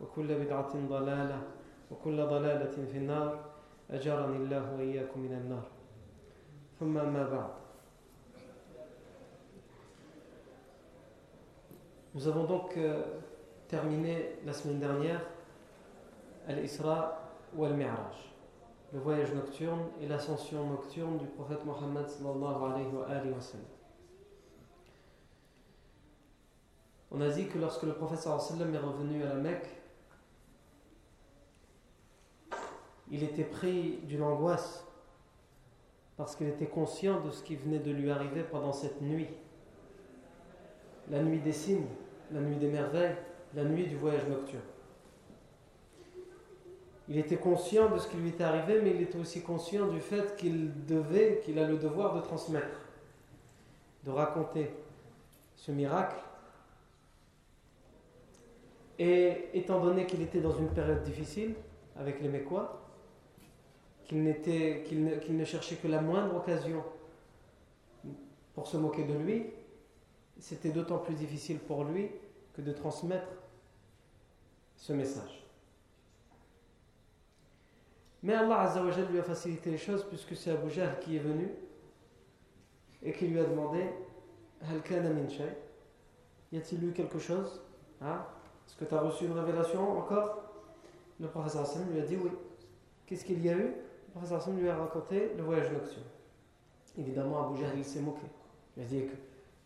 وكل بدعة ضلالة وكل ضلالة في النار أجرني الله وإياكم من النار ثم ما بعد Nous avons donc euh, terminé la semaine dernière Al-Isra ou Al-Mi'raj, le voyage nocturne et l'ascension nocturne du prophète Mohammed sallallahu alayhi wa, alayhi wa sallam. On a dit que lorsque le prophète sallallahu alayhi wa sallam est revenu à la Mecque, il était pris d'une angoisse parce qu'il était conscient de ce qui venait de lui arriver pendant cette nuit. La nuit des signes, la nuit des merveilles, la nuit du voyage nocturne. Il était conscient de ce qui lui était arrivé, mais il était aussi conscient du fait qu'il devait, qu'il a le devoir de transmettre, de raconter ce miracle. Et étant donné qu'il était dans une période difficile avec les Mécois, qu'il ne, cherchait que la moindre occasion pour se moquer de lui, c'était d'autant plus difficile pour lui que de transmettre ce message. Mais Allah Azzawajal lui a facilité les choses puisque c'est Abu Jahl qui est venu et qui lui a demandé Y a-t-il eu quelque chose hein? Est-ce que tu as reçu une révélation encore? Le professeur Hassan lui a dit oui. Qu'est-ce qu'il y a eu? Professeur Hassan lui a raconté le voyage nocturne. Évidemment, Abu Jahl s'est moqué. Il a dit que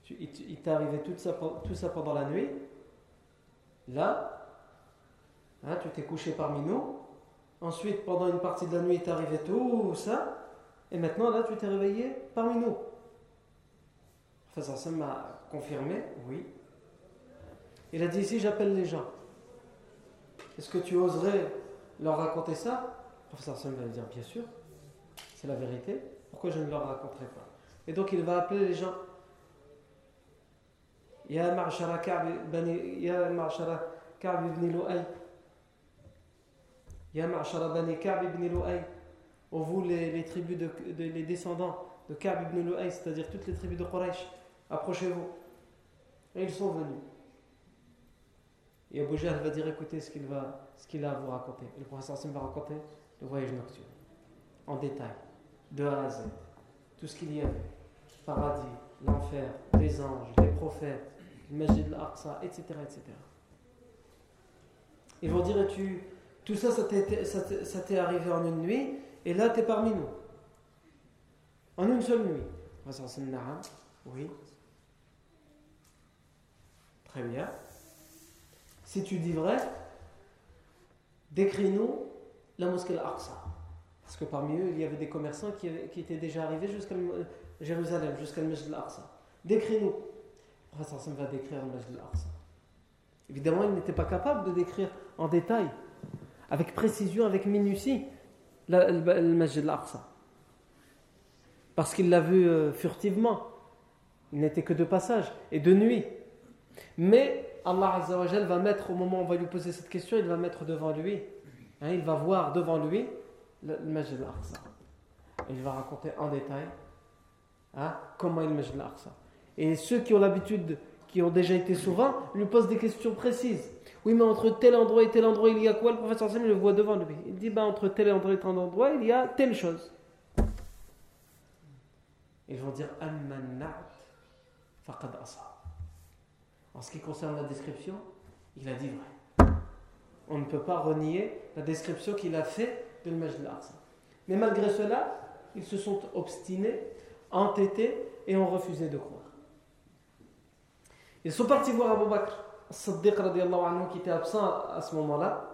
tu, il t'est arrivé tout ça, pendant la nuit. Là, hein, tu t'es couché parmi nous. Ensuite, pendant une partie de la nuit, il t'est arrivé tout ça. Et maintenant, là, tu t'es réveillé parmi nous. Le professeur Hassan m'a confirmé, oui. Il a dit ici, j'appelle les gens. Est-ce que tu oserais leur raconter ça? Professeur Hassan va dire, bien sûr. C'est la vérité. Pourquoi je ne leur raconterai pas? Et donc, il va appeler les gens. Ya ma'shara Ka'b ibn Lu'ay. Ya ma'shara bani Ka'b ibn Lu'ay. Ô vous les, les tribus de, de, les descendants de Ka'b ibn Lu'ay, c'est-à-dire toutes les tribus de Quraysh, approchez-vous. Et ils sont venus. Et Abu Jahl va dire écoutez ce qu'il va ce qu'il a à vous raconter. Et le professeur va raconter le voyage nocturne en détail, de A à Z, tout ce qu'il y avait, paradis, l'enfer, les anges, les prophètes, le Masjid al-Aqsa, etc., etc. Ils vont dire tu tout ça, ça t'est arrivé en une nuit, et là, tu es parmi nous. En une seule nuit. Oui. Très bien. Si tu dis vrai, décris-nous la mosquée Al-Aqsa. Parce que parmi eux, il y avait des commerçants qui, étaient déjà arrivés jusqu'à Jérusalem, jusqu'à le Masjid Al-Aqsa. Décris-nous. Le prophète va décrire le Masjid Al-Aqsa. Évidemment, il n'était pas capable de décrire en détail avec précision, avec minutie, le Masjid al-Aqsa. Parce qu'il l'a vu euh, furtivement. Il n'était que de passage et de nuit. Mais Allah Azzawajal va mettre, au moment où on va lui poser cette question, il va mettre devant lui, hein, il va voir devant lui le, Masjid al-Aqsa. Il va raconter en détail Hein? Comment est le Masjid al-Aqsa Et ceux qui ont l'habitude, qui ont déjà été souvent, lui posent des questions précises. Oui, mais entre tel endroit et tel endroit, il y a quoi? Le professeur Sam le voit devant lui. Il dit bah, entre tel endroit et tel endroit, il y a telle chose. Ils vont dire En ce qui concerne la description, il a dit vrai. On ne peut pas renier la description qu'il a fait de Majd al-Aqsa. Mais malgré cela, ils se sont obstinés, entêtés et ont refusé de croire. Ils sont partis voir Abu Bakr, Siddiq anhu, qui était absent à ce moment-là,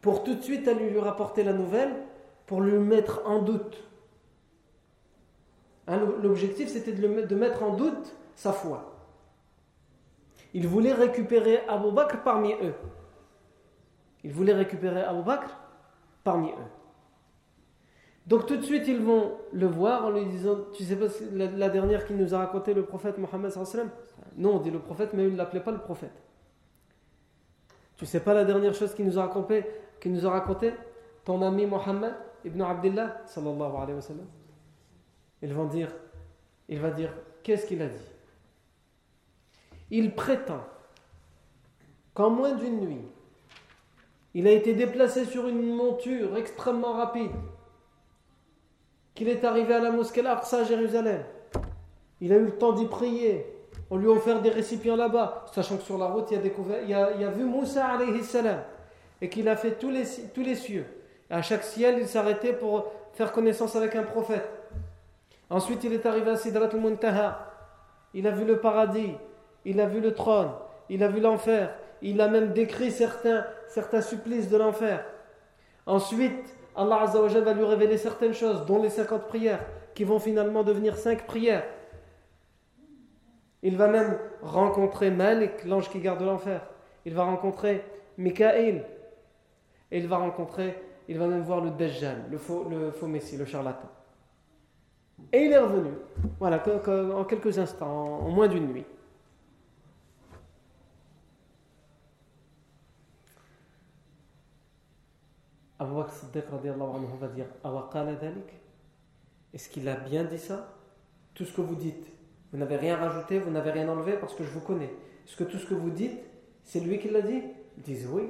pour tout de suite aller lui rapporter la nouvelle, pour lui mettre en doute. Hein, l'objectif, c'était de, mettre en doute sa foi. Il voulait récupérer Abu Bakr parmi eux. Il voulait récupérer Abu Bakr parmi eux. Donc tout de suite, ils vont le voir en lui disant, tu sais pas la, dernière qui nous a raconté le prophète Mohammed Non, on dit le prophète, mais il ne l'appelait pas le prophète. Tu sais pas la dernière chose qu'il nous a raconté, qu'il nous a raconté? Ton ami Mohammed ibn Abdullah sallallahu alayhi wa sallam? Ils vont dire, il va dire, qu'est-ce qu'il a dit? Il prétend qu'en moins d'une nuit, il a été déplacé sur une monture extrêmement rapide qu'il est arrivé à la mosquée Al-Aqsa Jérusalem. Il a eu le temps d'y prier. On lui a offert des récipients là-bas, sachant que sur la route, il a, découvert, vu Moussa et qu'il a fait tous les, tous les cieux. à chaque ciel, il s'arrêtait pour faire connaissance avec un prophète. Ensuite, il est arrivé à Sidrat al-Muntaha. Il a vu le paradis, il a vu le trône, il a vu l'enfer. Il a même décrit certains, certains supplices de l'enfer. Ensuite, Allah Azzawajal va lui révéler certaines choses, dont les 50 prières, qui vont finalement devenir 5 prières. Il va même rencontrer Malik, l'ange qui garde l'enfer. Il va rencontrer Mikaël. Et il va rencontrer, il va même voir le Dajjal, le faux, le faux messie, le charlatan. Et il est revenu. Voilà, en quelques instants, en moins d'une nuit. Abu Bakr Siddiq anhu va dire Est-ce qu'il a bien dit ça? Tout ce que vous dites, vous n'avez rien rajouté, vous n'avez rien enlevé parce que je vous connais. Est-ce que tout ce que vous dites, c'est lui qui l'a dit? Ils disent oui.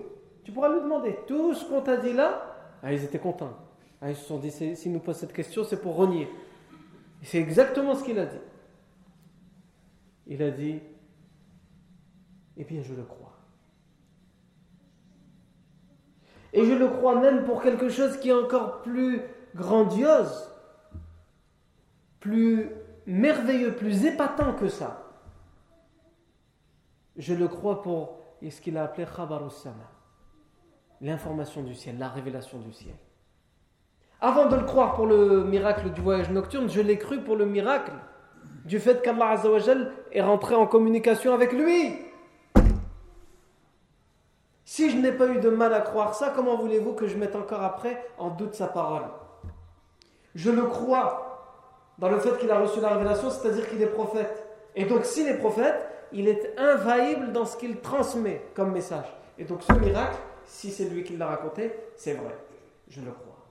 Tu pourras lui demander Tout ce qu'on t'a dit là ah, Ils étaient contents. Ah, ils se sont dit S'il nous pose cette question, c'est pour renier. C'est exactement ce qu'il a dit. Il a dit Eh bien, je le crois. Et je le crois même pour quelque chose qui est encore plus grandiose, plus merveilleux, plus épatant que ça. Je le crois pour ce qu'il a appelé Khabarus l'information du ciel, la révélation du ciel. Avant de le croire pour le miracle du voyage nocturne, je l'ai cru pour le miracle du fait qu'Allah est rentré en communication avec lui. Si je n'ai pas eu de mal à croire ça, comment voulez-vous que je mette encore après en doute sa parole? Je le crois dans le fait qu'il a reçu la révélation, c'est-à-dire qu'il est prophète. Et donc s'il est prophète, il est infaillible dans ce qu'il transmet comme message. Et donc ce miracle, si c'est lui qui l'a raconté, c'est vrai. Je le crois.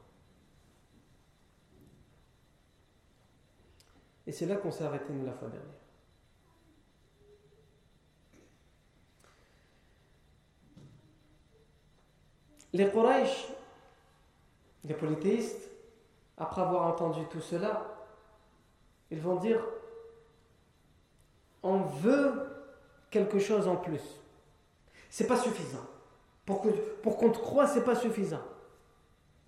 Et c'est là qu'on s'est arrêté nous la fois dernière. Les Quraysh, les polythéistes, après avoir entendu tout cela, ils vont dire on veut quelque chose en plus. C'est pas suffisant. Pour qu'on te croie, c'est pas suffisant.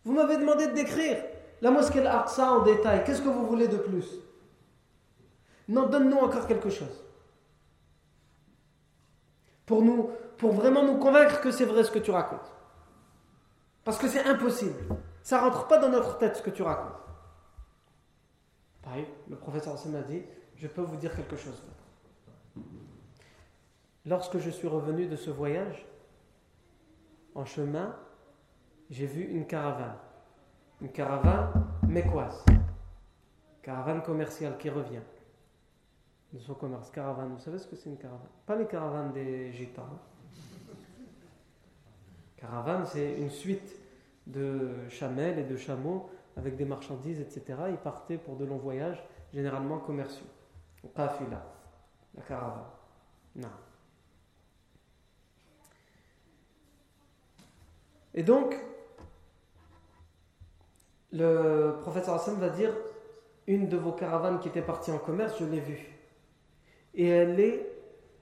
Vous m'avez demandé de décrire la mosquée Al-Aqsa en détail. Qu'est-ce que vous voulez de plus? Non, donne-nous encore quelque chose. Pour, nous, pour vraiment nous convaincre que c'est vrai ce que tu racontes. Parce que c'est impossible. Ça rentre pas dans notre tête ce que tu racontes. Pareil, le professeur Hassan a dit Je peux vous dire quelque chose. Lorsque je suis revenu de ce voyage, en chemin, j'ai vu une caravane. Une caravane mécoise. Caravane commerciale qui revient. De son commerce. Caravane, vous savez ce que c'est une caravane? Pas les caravanes des gitans. Caravane, c'est une suite de chamelles et de chameaux avec des marchandises, etc. Ils partaient pour de longs voyages. généralement commerciaux. Qafila, la caravane. Et donc, le prophète Hassan va dire une de vos caravanes qui était partie en commerce, je l'ai vue. Et elle est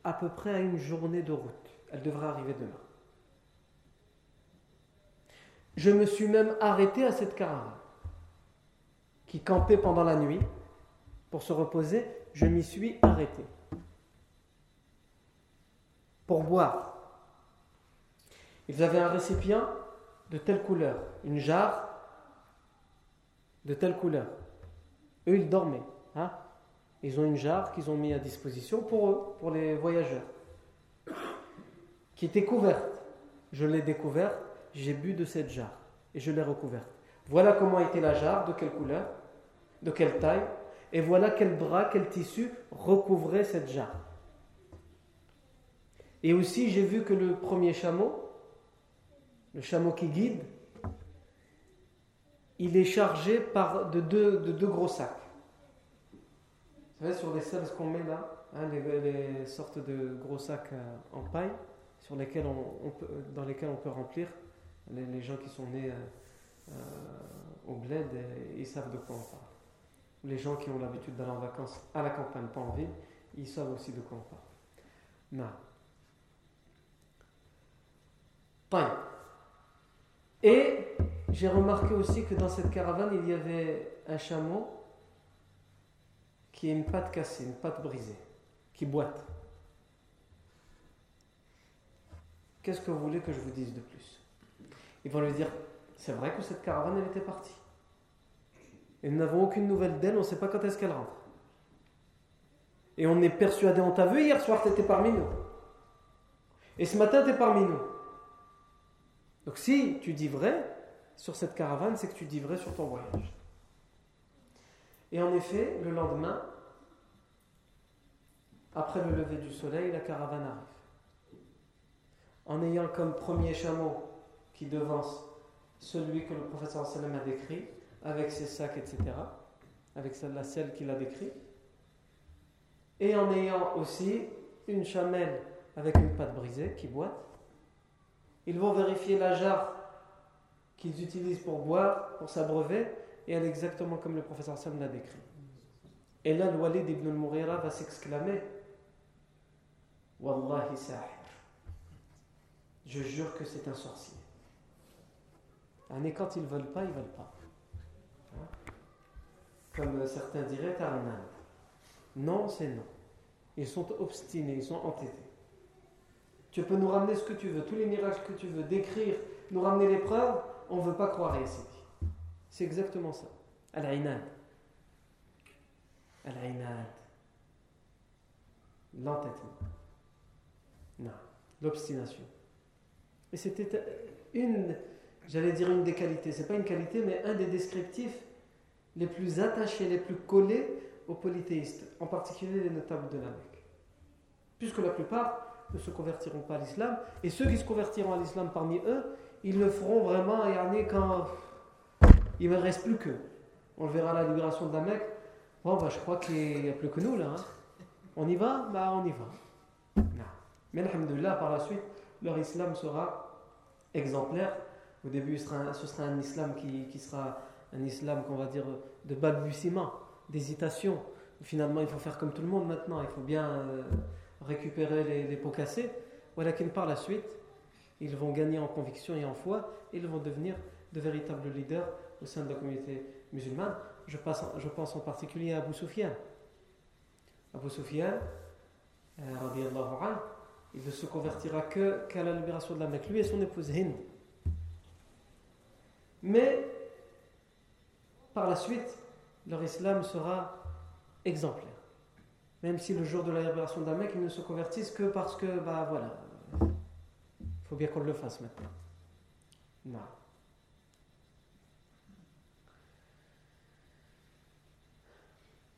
à peu près à une journée de route. Elle devrait arriver demain. Je me suis même arrêté à cette caravane qui campait pendant la nuit pour se reposer. Je m'y suis arrêté pour boire. Ils avaient un récipient de telle couleur, une jarre de telle couleur. Eux, ils dormaient. Hein. Ils ont une jarre qu'ils ont mis à disposition pour eux, pour les voyageurs, qui était couverte. Je l'ai découverte, j'ai bu de cette jarre et je l'ai recouverte. Voilà comment était la jarre, de quelle couleur, de quelle taille, et voilà quel bras, quel tissu recouvrait cette jarre. Et aussi, j'ai vu que le premier chameau, le chameau qui guide, il est chargé par de deux, de deux gros sacs. Vous savez, sur les selles qu'on met là, hein, les, sortes de gros sacs euh, en paille, sur lesquels on, peut, dans lesquels on peut remplir. Les, gens qui sont nés euh, euh, au bled, ils savent de quoi on parle. Les gens qui ont l'habitude d'aller en vacances à la campagne, pas en ville, ils savent aussi de quoi on parle. Non. Et j'ai remarqué aussi que dans cette caravane, il y avait un chameau qui a une patte cassée, une patte brisée, qui boite. Qu'est-ce que vous voulez que je vous dise de plus? Ils vont lui dire, c'est vrai que cette caravane, elle était partie. Et nous n'avons aucune nouvelle d'elle, on ne sait pas quand est-ce qu'elle rentre. Et on est persuadé, on t'a vu hier soir, tu étais parmi nous. Et ce matin, tu es parmi nous. Donc si tu dis vrai sur cette caravane, c'est que tu dis vrai sur ton voyage. Et en effet, le lendemain, après le lever du soleil, la caravane arrive. En ayant comme premier chameau qui devance celui que le professeur sallam a décrit, avec ses sacs, etc., avec la selle qu'il a décrit, et en ayant aussi une chamelle avec une patte brisée qui boite, ils vont vérifier la jarre qu'ils utilisent pour boire, pour s'abreuver, et elle est exactement comme le professeur Sam l'a décrit. Et là, le Walid ibn al-Mughira va s'exclamer Wallahi sahir. Je jure que c'est un sorcier. Et quand ils ne veulent pas, ils ne veulent pas. Hein? Comme certains diraient, Non, c'est non. Ils sont obstinés, ils sont entêtés. Tu peux nous ramener ce que tu veux, tous les miracles que tu veux, décrire, nous ramener les preuves, on ne veut pas croire ici. C'est exactement ça. Al-Inad. Al-Inad. L'entêtement. Non. L'obstination. Et c'était une, j'allais dire une des qualités, c'est pas une qualité, mais un des descriptifs les plus attachés, les plus collés aux polythéistes, en particulier les notables de la Mecque. Puisque la plupart ne se convertiront pas à l'islam. Et ceux qui se convertiront à l'islam parmi eux, ils le feront vraiment quand il ne reste plus qu'eux. On verra la libération de la Mecque. Bon, bah, je crois qu'il n'y a plus que nous là. Hein. On y va? Bah, on y va. Non. Mais alhamdoulilah, par la suite, leur islam sera exemplaire. Au début, ce sera un, islam qui, sera un islam qu'on va dire de balbutiement, d'hésitation. Finalement, il faut faire comme tout le monde maintenant. Il faut bien. Euh, récupérer les, pots cassés, voilà qu'ils par la suite, ils vont gagner en conviction et en foi, et ils vont devenir de véritables leaders au sein de la communauté musulmane. Je, je pense en particulier à Abu Sufyan. Abu Sufyan, euh, il ne se convertira qu'à la libération de la Mecque, lui et son épouse Hind. Mais par la suite, leur islam sera exemplaire. Même si le jour de la libération d'un ils ne se convertissent que parce que, bah voilà, il faut bien qu'on le fasse maintenant. Non.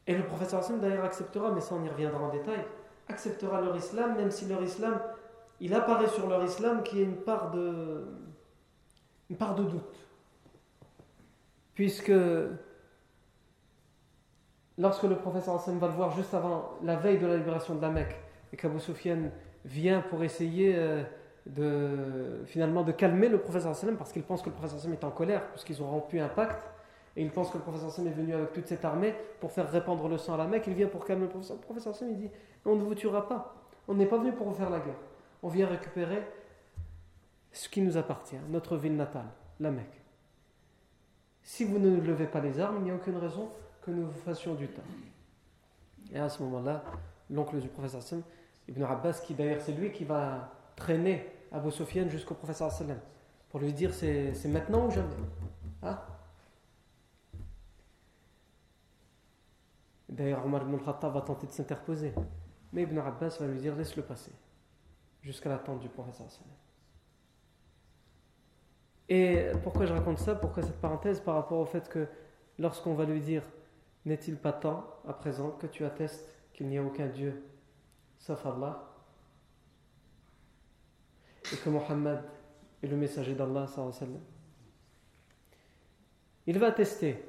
Et le professeur Hassan d'ailleurs acceptera, mais ça on y reviendra en détail, acceptera leur islam, même si leur islam, il apparaît sur leur islam qu'il y a une part de, une part de doute. Puisque lorsque le professeur va le voir juste avant la veille de la libération de la Mecque et qu'Abu vient pour essayer euh, de, finalement de calmer le professeur parce qu'il pense que le professeur est en colère puisqu'ils ont rompu un pacte et il pense que le professeur est venu avec toute cette armée pour faire répandre le sang à la Mecque. Il vient pour calmer le professeur. Le professeur il dit On ne vous tuera pas. On n'est pas venu pour vous faire la guerre. On vient récupérer ce qui nous appartient, notre ville natale, la Mecque. Si vous ne levez pas les armes, il n'y a aucune raison que nous vous fassions du temps. Et à ce moment-là, l'oncle du professeur Hassan, Ibn Abbas, qui d'ailleurs c'est lui qui va traîner Abu Sufyan jusqu'au professeur sallam pour lui dire c'est maintenant ou jamais. Hein? D'ailleurs, Omar ibn al-Khattab va tenter de s'interposer. Mais Ibn Abbas va lui dire laisse-le passer jusqu'à l'attente du professeur Et pourquoi je raconte ça? Pourquoi cette parenthèse? Par rapport au fait que lorsqu'on va lui dire n'est-il pas temps à présent que tu attestes qu'il n'y a aucun Dieu sauf Allah? Et que Mohammed est le messager d'Allah il va attester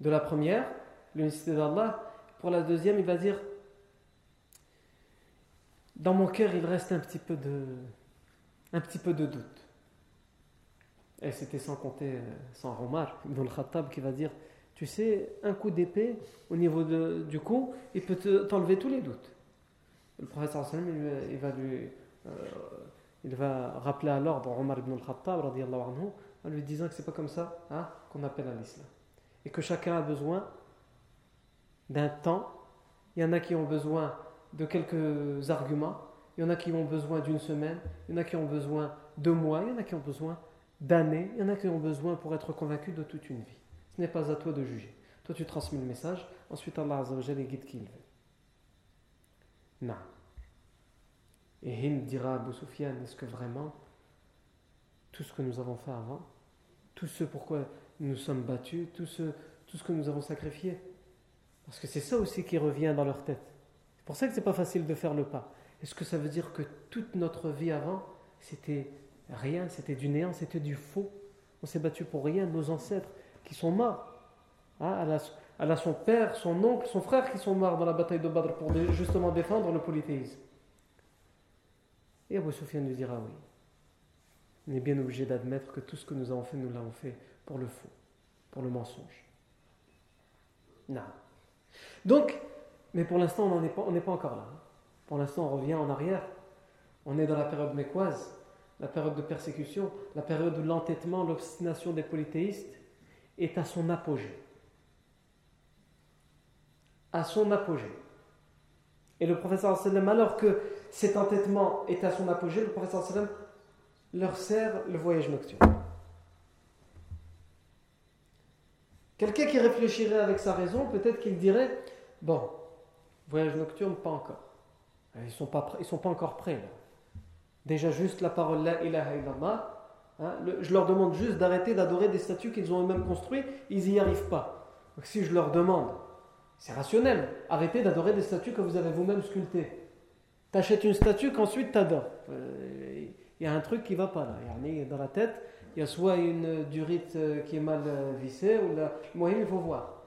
de la première l'unicité d'Allah. Pour la deuxième, il va dire Dans mon cœur, il reste un petit peu de, un petit peu de doute. Et c'était sans compter, euh, sans Omar ibn al-Khattab qui va dire Tu sais, un coup d'épée au niveau du cou, il peut t'enlever tous les doutes. Le professeur il, il va lui. Euh, il va rappeler à l'ordre Omar ibn al-Khattab en lui disant que c'est pas comme ça hein, qu'on appelle à l'islam. Et que chacun a besoin d'un temps. Il y en a qui ont besoin de quelques arguments. Il y en a qui ont besoin d'une semaine. Il y en a qui ont besoin de mois. Il y en a qui ont besoin d'années. Il y en a qui ont besoin pour être convaincus de toute une vie. Ce n'est pas à toi de juger. Toi, tu transmets le message. Ensuite, Allah Azzawajal les guide qui il veut. Non. Et Hind dira à Abu Sufyan est-ce que vraiment tout ce que nous avons fait avant, tout ce pourquoi nous sommes battus, tout ce, tout ce que nous avons sacrifié, parce que c'est ça aussi qui revient dans leur tête. C'est pour ça que c'est pas facile de faire le pas. Est-ce que ça veut dire que toute notre vie avant, c'était rien, c'était du néant, c'était du faux On s'est battu pour rien, nos ancêtres qui sont morts. Hein, elle, a, son père, son oncle, son frère qui sont morts dans la bataille de Badr pour justement défendre le polythéisme. Et Abu Sufyan nous dira oui. On est bien obligé d'admettre que tout ce que nous avons fait, nous l'avons fait pour le faux, pour le mensonge. Non. Donc, mais pour l'instant, on n'est pas, pas encore là. Pour l'instant, on revient en arrière. On est dans la période mécoise, la période de persécution, la période où l'entêtement, l'obstination des polythéistes est à son apogée. À son apogée. Et le professeur sallam, alors que cet entêtement est à son apogée, le professeur sallam leur sert le voyage nocturne. Quelqu'un qui réfléchirait avec sa raison, peut-être qu'il dirait Bon, voyage nocturne, pas encore. Ils ne sont, sont pas encore prêts. Déjà, juste la parole La ilaha illallah. Hein, je leur demande juste d'arrêter d'adorer des statues qu'ils ont eux-mêmes construites, ils n'y arrivent pas. Donc, si je leur demande, c'est rationnel, arrêtez d'adorer des statues que vous avez vous-même sculptées. T'achètes une statue qu'ensuite t'adores. Il euh, y a un truc qui va pas là. Il y a dans la tête, il y a soit une durite euh, qui est mal euh, vissée, ou la moyenne, il faut voir.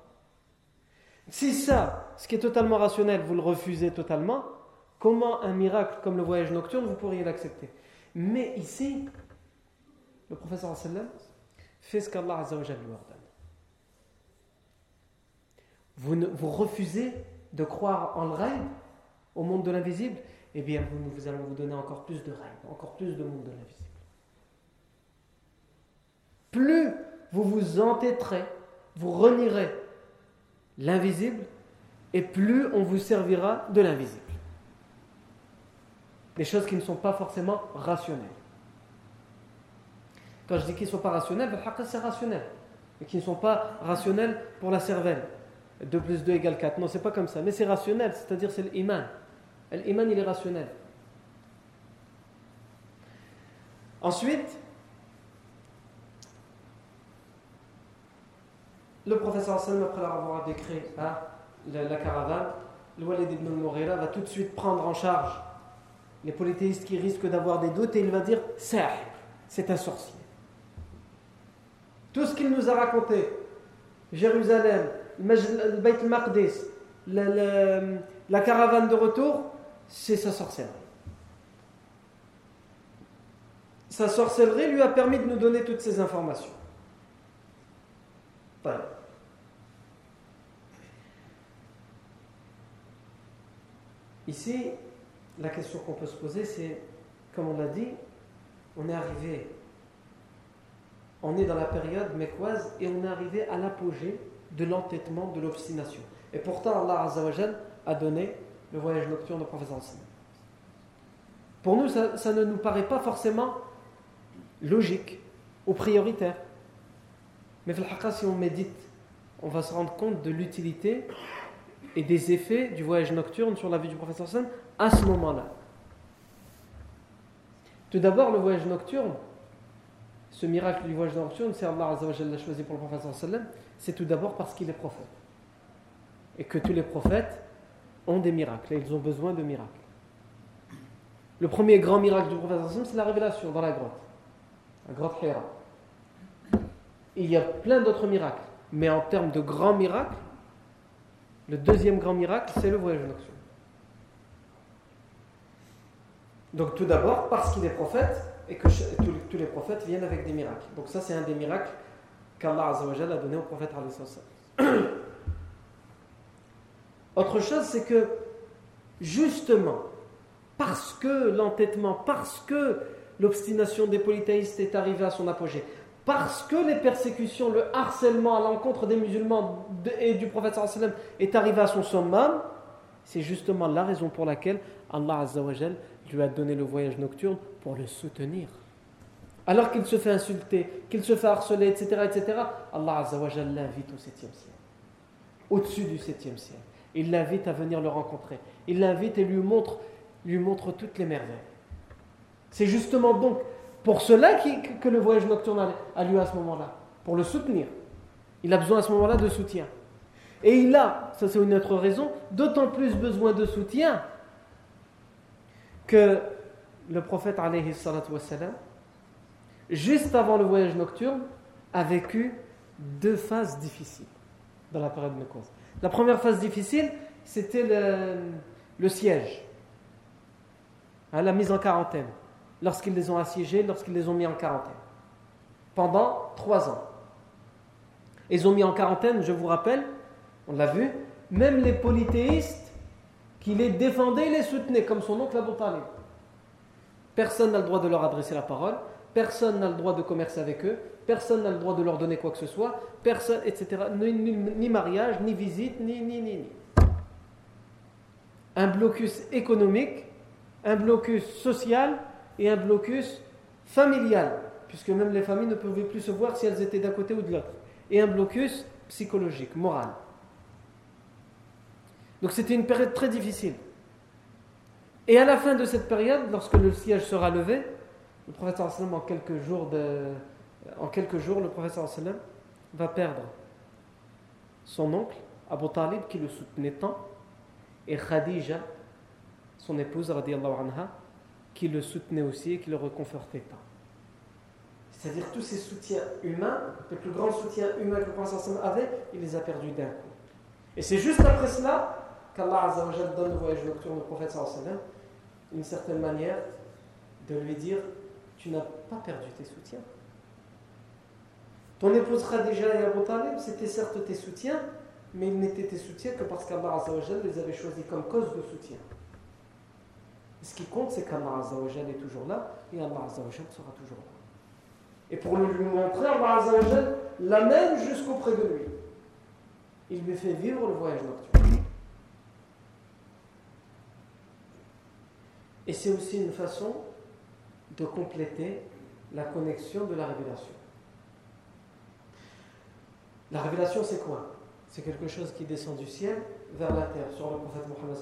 Si ça, ce qui est totalement rationnel, vous le refusez totalement, comment un miracle comme le voyage nocturne, vous pourriez l'accepter Mais ici, le professeur fait ce qu'Allah lui ordonne. Vous, refusez de croire en le rêve, au monde de l'invisible, eh bien, nous vous allons vous donner encore plus de rêve, encore plus de monde de l'invisible plus vous vous entêterez, vous renierez l'invisible, et plus on vous servira de l'invisible. Des choses qui ne sont pas forcément rationnelles. Quand je dis qu'ils ne sont pas rationnels, c'est rationnel. Mais qui ne sont pas rationnels pour la cervelle. 2 plus 2 égale 4. Non, c'est pas comme ça. Mais c'est rationnel, c'est-à-dire c'est l'iman. L'iman, il est rationnel. Ensuite, Le professeur Hassan, après avoir décrit hein, la, caravane, le Walid ibn al va tout de suite prendre en charge les polythéistes qui risquent d'avoir des doutes et il va dire c'est un sorcier. Tout ce qu'il nous a raconté, Jérusalem, le Beit la caravane de retour, c'est sa sorcière. Sa sorcellerie lui a permis de nous donner toutes ces informations. Ici, la question qu'on peut se poser, c'est, comme on l'a dit, on est arrivé, on est dans la période mécoise et on est arrivé à l'apogée de l'entêtement, de l'obstination. Et pourtant, Allah a donné le voyage nocturne au professeur Pour nous, ça, ça, ne nous paraît pas forcément logique ou prioritaire. Mais si on médite, on va se rendre compte de l'utilité et des effets du voyage nocturne sur la vie du professeur Sam à ce moment-là. Tout d'abord, le voyage nocturne, ce miracle du voyage nocturne, c'est Allah l'a choisi pour le professeur sallam, c'est tout d'abord parce qu'il est prophète. Et que tous les prophètes ont des miracles et ils ont besoin de miracles. Le premier grand miracle du professeur sallam, c'est la révélation dans la grotte, la grotte Hira. il y a plein d'autres miracles, mais en termes de grands miracles, le deuxième grand miracle, c'est le voyage nocturne. Donc tout d'abord, parce qu'il est prophète, et que tous les prophètes viennent avec des miracles. Donc ça, c'est un des miracles qu'Allah a donné au prophète. Autre chose, c'est que justement, parce que l'entêtement, parce que l'obstination des polythéistes est arrivée à son apogée, parce que les persécutions, le harcèlement à l'encontre des musulmans et du prophète est arrivé à son summum, c'est justement la raison pour laquelle Allah lui a donné le voyage nocturne pour le soutenir. Alors qu'il se fait insulter, qu'il se fait harceler, etc., etc., Allah l'invite au septième ciel, au-dessus du septième ciel. Il l'invite à venir le rencontrer. Il l'invite et lui montre, lui montre toutes les merveilles. C'est justement donc pour cela que le voyage nocturne a lieu à ce moment-là, pour le soutenir. Il a besoin à ce moment-là de soutien. Et il a, ça c'est une autre raison, d'autant plus besoin de soutien que le prophète, wassalam, juste avant le voyage nocturne, a vécu deux phases difficiles dans la période mécoise. La première phase difficile, c'était le, le, siège, hein, la mise en quarantaine lorsqu'ils les ont assiégés, lorsqu'ils les ont mis en quarantaine. Pendant trois ans. Ils ont mis en quarantaine, je vous rappelle, on l'a vu, même les polythéistes qui les défendaient, les soutenaient, comme son oncle Abu Talib. Personne n'a le droit de leur adresser la parole, personne n'a le droit de commercer avec eux, personne n'a le droit de leur donner quoi que ce soit, personne, etc. Ni, mariage, ni visite, ni, ni, ni, ni. Un blocus économique, un blocus social, et un blocus familial, puisque même les familles ne pouvaient plus se voir si elles étaient d'un côté ou de l'autre, et un blocus psychologique, moral. Donc c'était une période très difficile. Et à la fin de cette période, lorsque le siège sera levé, le professeur en quelques jours, en quelques jours le professeur va perdre son oncle, Abu Talib, qui le soutenait tant, et Khadija, son épouse, anha, qui le soutenait aussi et qui le reconfortait pas. C'est-à-dire tous ces soutiens humains, le plus grand soutien humain que le prophète avait, il les a perdus d'un coup. Et c'est juste après cela qu'Allah donne le voyage nocturne au prophète une certaine manière de lui dire tu n'as pas perdu tes soutiens. Ton épouse Khadija et Abu Talib, c'était certes tes soutiens, mais ils n'étaient tes soutiens que parce qu'Allah les avait choisis comme cause de soutien. Ce qui compte, c'est qu'Allah Azzawajal est toujours là et Allah Azzawajal sera toujours là. Et pour lui montrer, Allah Azzawajal l'amène jusqu'auprès de lui. Il lui fait vivre le voyage nocturne. Et c'est aussi une façon de compléter la connexion de la révélation. La révélation, c'est quoi? C'est quelque chose qui descend du ciel vers la terre, sur le prophète Mohammed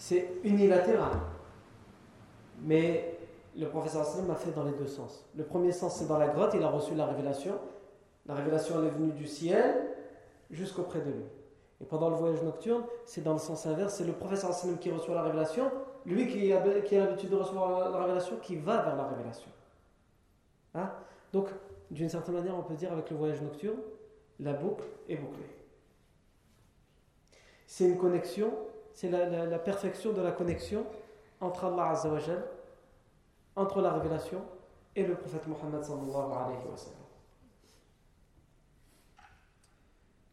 c'est unilatéral. Mais le professeur Sallam a fait dans les deux sens. Le premier sens, c'est dans la grotte, il a reçu la révélation. La révélation, elle est venue du ciel jusqu'auprès de lui. Et pendant le voyage nocturne, c'est dans le sens inverse, c'est le professeur Sallam qui reçoit la révélation, lui qui a, qui a l'habitude de recevoir la révélation, qui va vers la révélation. Hein? Donc, d'une certaine manière, on peut dire avec le voyage nocturne, la boucle est bouclée. C'est une connexion, c'est la, perfection de la connexion entre Allah Azzawajal, entre la révélation et le prophète Mohammed sallallahu alayhi wa sallam.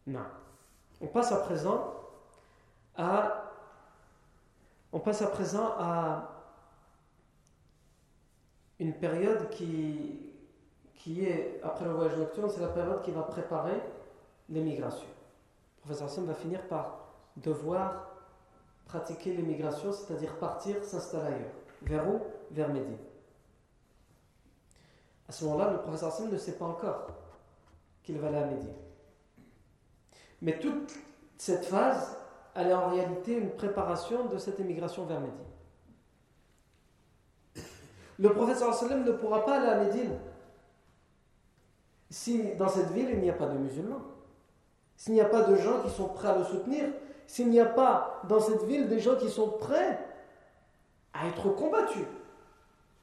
Non. On passe à présent à on passe à présent à une période qui, qui est, après le voyage nocturne, c'est la période qui va préparer l'émigration. Le professeur Hassan va finir par devoir pratiquer l'émigration, c'est-à-dire partir, s'installer ailleurs. Vers où? Vers Médine. À ce moment-là, le professeur ne sait pas encore qu'il va aller à Médine. Mais toute cette phase, elle est en réalité une préparation de cette émigration vers Médine. Le professeur ne pourra pas aller à Médine si dans cette ville il n'y a pas de musulmans, s'il n'y a pas de gens qui sont prêts à le soutenir, s'il n'y a pas dans cette ville des gens qui sont prêts à être combattus,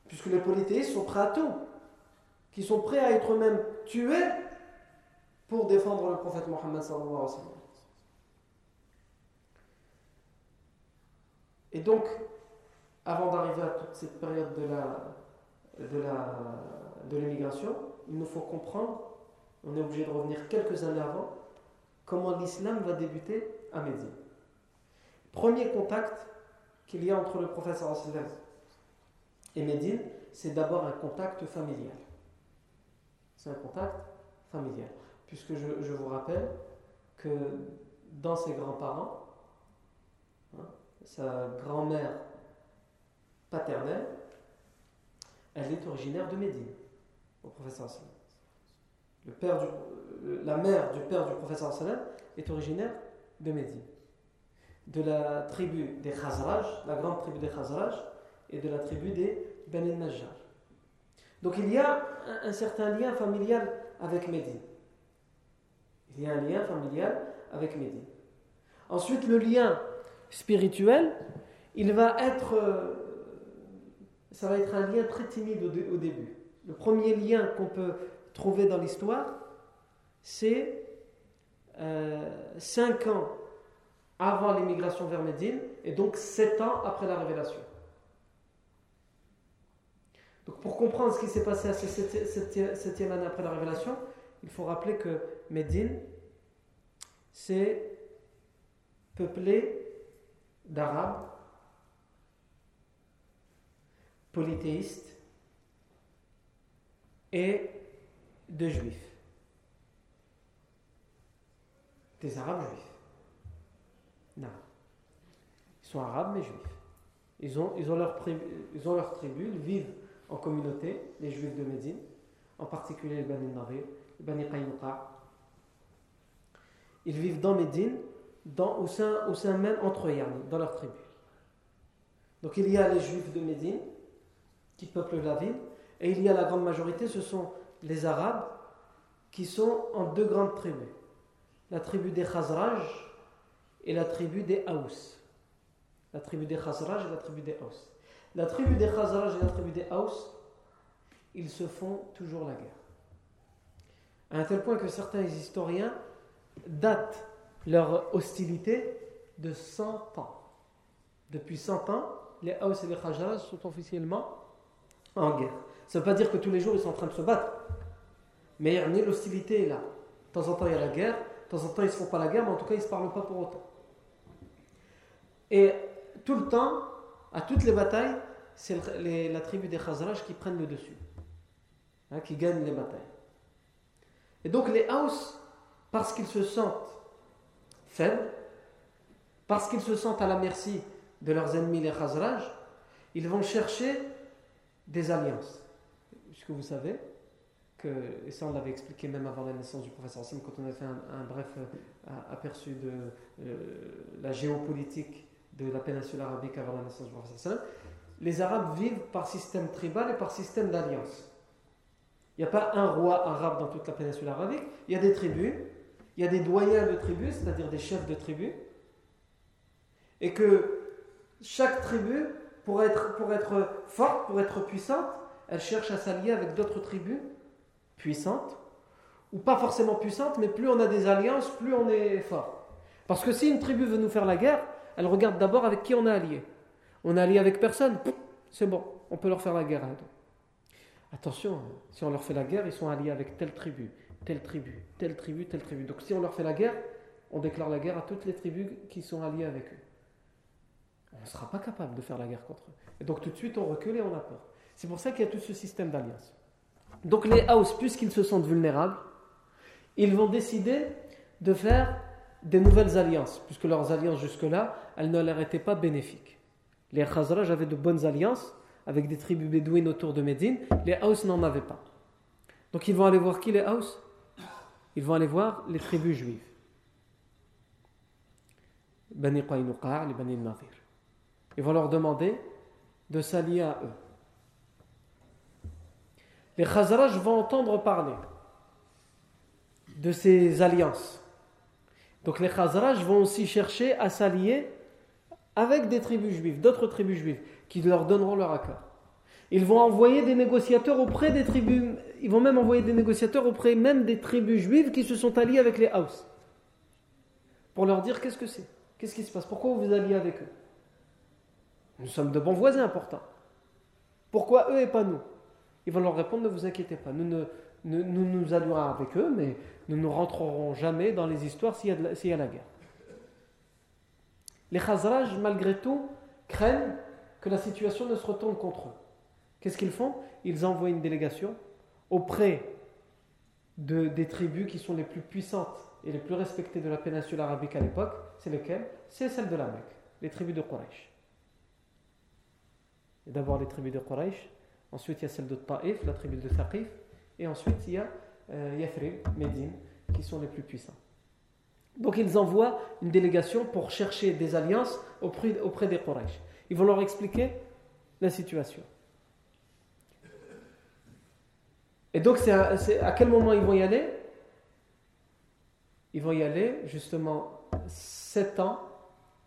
puisque les polythéistes sont prêts à tout, qui sont prêts à être même tués pour défendre le prophète Mohammed. Et donc, avant d'arriver à toute cette période de la, de l'immigration, il nous faut comprendre, on est obligé de revenir quelques années avant, comment l'islam va débuter à Médine. Premier contact qu'il y a entre le professeur et Médine, c'est d'abord un contact familial. C'est un contact familial. Puisque je, vous rappelle que dans ses grands-parents, hein, sa grand-mère paternelle, elle est originaire de Médine, au professeur. Le père la mère du père du professeur Sallam est originaire de Médine. De la tribu des Khazraj, la grande tribu des Khazraj, et de la tribu des Ben Najjar. Donc il y a un, un certain lien familial avec Médine. Il y a un lien familial avec Médine. Ensuite, le lien spirituel, il va être, euh, ça va être un lien très timide au, début. Le premier lien qu'on peut trouver dans l'histoire, c'est euh, cinq ans avant l'émigration vers Médine et donc sept ans après la révélation. Donc pour comprendre ce qui s'est passé à cette septième année après la révélation, il faut rappeler que Médine, c'est peuplé d'Arabes, polythéistes et de Juifs. Des Arabes juifs. Non. Ils sont Arabes mais Juifs. Ils ont, ils ont, leur, tribu, ils vivent en communauté, les Juifs de Médine, en particulier les Bani Nadir, les Bani Qaynuqa. Ils vivent dans Médine dans, au, sein, au sein même entre eux, dans leur tribu. Donc il y a les juifs de Médine qui peuplent la ville, et il y a la grande majorité, ce sont les Arabes qui sont en deux grandes tribus. La tribu des Khazraj et la tribu des Haous. La tribu des Khazraj et la tribu des Haous. La tribu des Khazraj et la tribu des Haous, ils se font toujours la guerre. À un tel point que certains historiens datent leur hostilité de 100 ans. Depuis 100 ans, les Haus et les Khazraj sont officiellement en guerre. Ça ne veut pas dire que tous les jours ils sont en train de se battre. Mais l'hostilité est là. De temps en temps il y a la guerre, temps en temps ils ne se font pas la guerre, mais en tout cas ils ne se parlent pas pour autant. Et tout le temps, à toutes les batailles, c'est la tribu des Khazraj qui prennent le dessus, hein, qui gagnent les batailles. Et donc les Haus, parce qu'ils se sentent faibles, parce qu'ils se sentent à la merci de leurs ennemis les Khazraj, ils vont chercher des alliances. Puisque vous savez? Et ça on l'avait expliqué même avant la naissance du professeur Hassan, quand on a fait un, bref euh, aperçu de euh, la géopolitique de la péninsule arabique avant la naissance du professeur Hassan, les Arabes vivent par système tribal et par système d'alliance. Il n'y a pas un roi arabe dans toute la péninsule arabique, il y a des tribus il y a des doyens de tribus, c'est-à-dire des chefs de tribus, et que chaque tribu, pour être forte, pour être puissante, elle cherche à s'allier avec d'autres tribus puissantes, ou pas forcément puissante, mais plus on a des alliances, plus on est fort. Parce que si une tribu veut nous faire la guerre, elle regarde d'abord avec qui on est allié. On est allié avec personne, c'est bon, on peut leur faire la guerre. Attention, si on leur fait la guerre, ils sont alliés avec telle tribu, telle tribu, telle tribu, telle tribu. Donc si on leur fait la guerre, on déclare la guerre à toutes les tribus qui sont alliées avec eux. On ne sera pas capable de faire la guerre contre eux. Et donc tout de suite, on recule et on a peur. C'est pour ça qu'il y a tout ce système d'alliance. Donc les Haus, puisqu'ils se sentent vulnérables, ils vont décider de faire des nouvelles alliances, puisque leurs alliances jusque-là, elles ne leur étaient pas bénéfiques. Les Khazraj avaient de bonnes alliances avec des tribus bédouines autour de Médine, les Haus n'en avaient pas. Donc ils vont aller voir qui les Haus? Ils vont aller voir les tribus juives. Bani les Bani Nadir. Ils vont leur demander de s'allier à eux. Les Khazraj vont entendre parler de ces alliances. Donc les Khazraj vont aussi chercher à s'allier avec des tribus juives, d'autres tribus juives, qui leur donneront leur accord. Ils vont envoyer des négociateurs auprès des tribus, ils vont même envoyer des négociateurs auprès même des tribus juives qui se sont alliées avec les Haus. Pour leur dire qu'est-ce que c'est, qu'est-ce qui se passe, pourquoi vous vous alliez avec eux? Nous sommes de bons voisins pourtant. Pourquoi eux et pas nous? Ils vont leur répondre ne vous inquiétez pas, nous nous, nous allierons avec eux, mais nous ne rentrerons jamais dans les histoires s'il y, a la guerre. Les Khazraj, malgré tout, craignent que la situation ne se retourne contre eux. Qu'est-ce qu'ils font? Ils envoient une délégation auprès de, des tribus qui sont les plus puissantes et les plus respectées de la péninsule arabique à l'époque. C'est lesquelles C'est celles de la Mecque, les tribus de Quraysh. D'abord les tribus de Quraysh, ensuite il y a celle de Taif, la tribu de Thaqif, et ensuite il y a euh, Yathrib, Médine, qui sont les plus puissants. Donc ils envoient une délégation pour chercher des alliances auprès, auprès des Quraysh. Ils vont leur expliquer la situation. Et donc c'est à, quel moment ils vont y aller? Ils vont y aller justement sept ans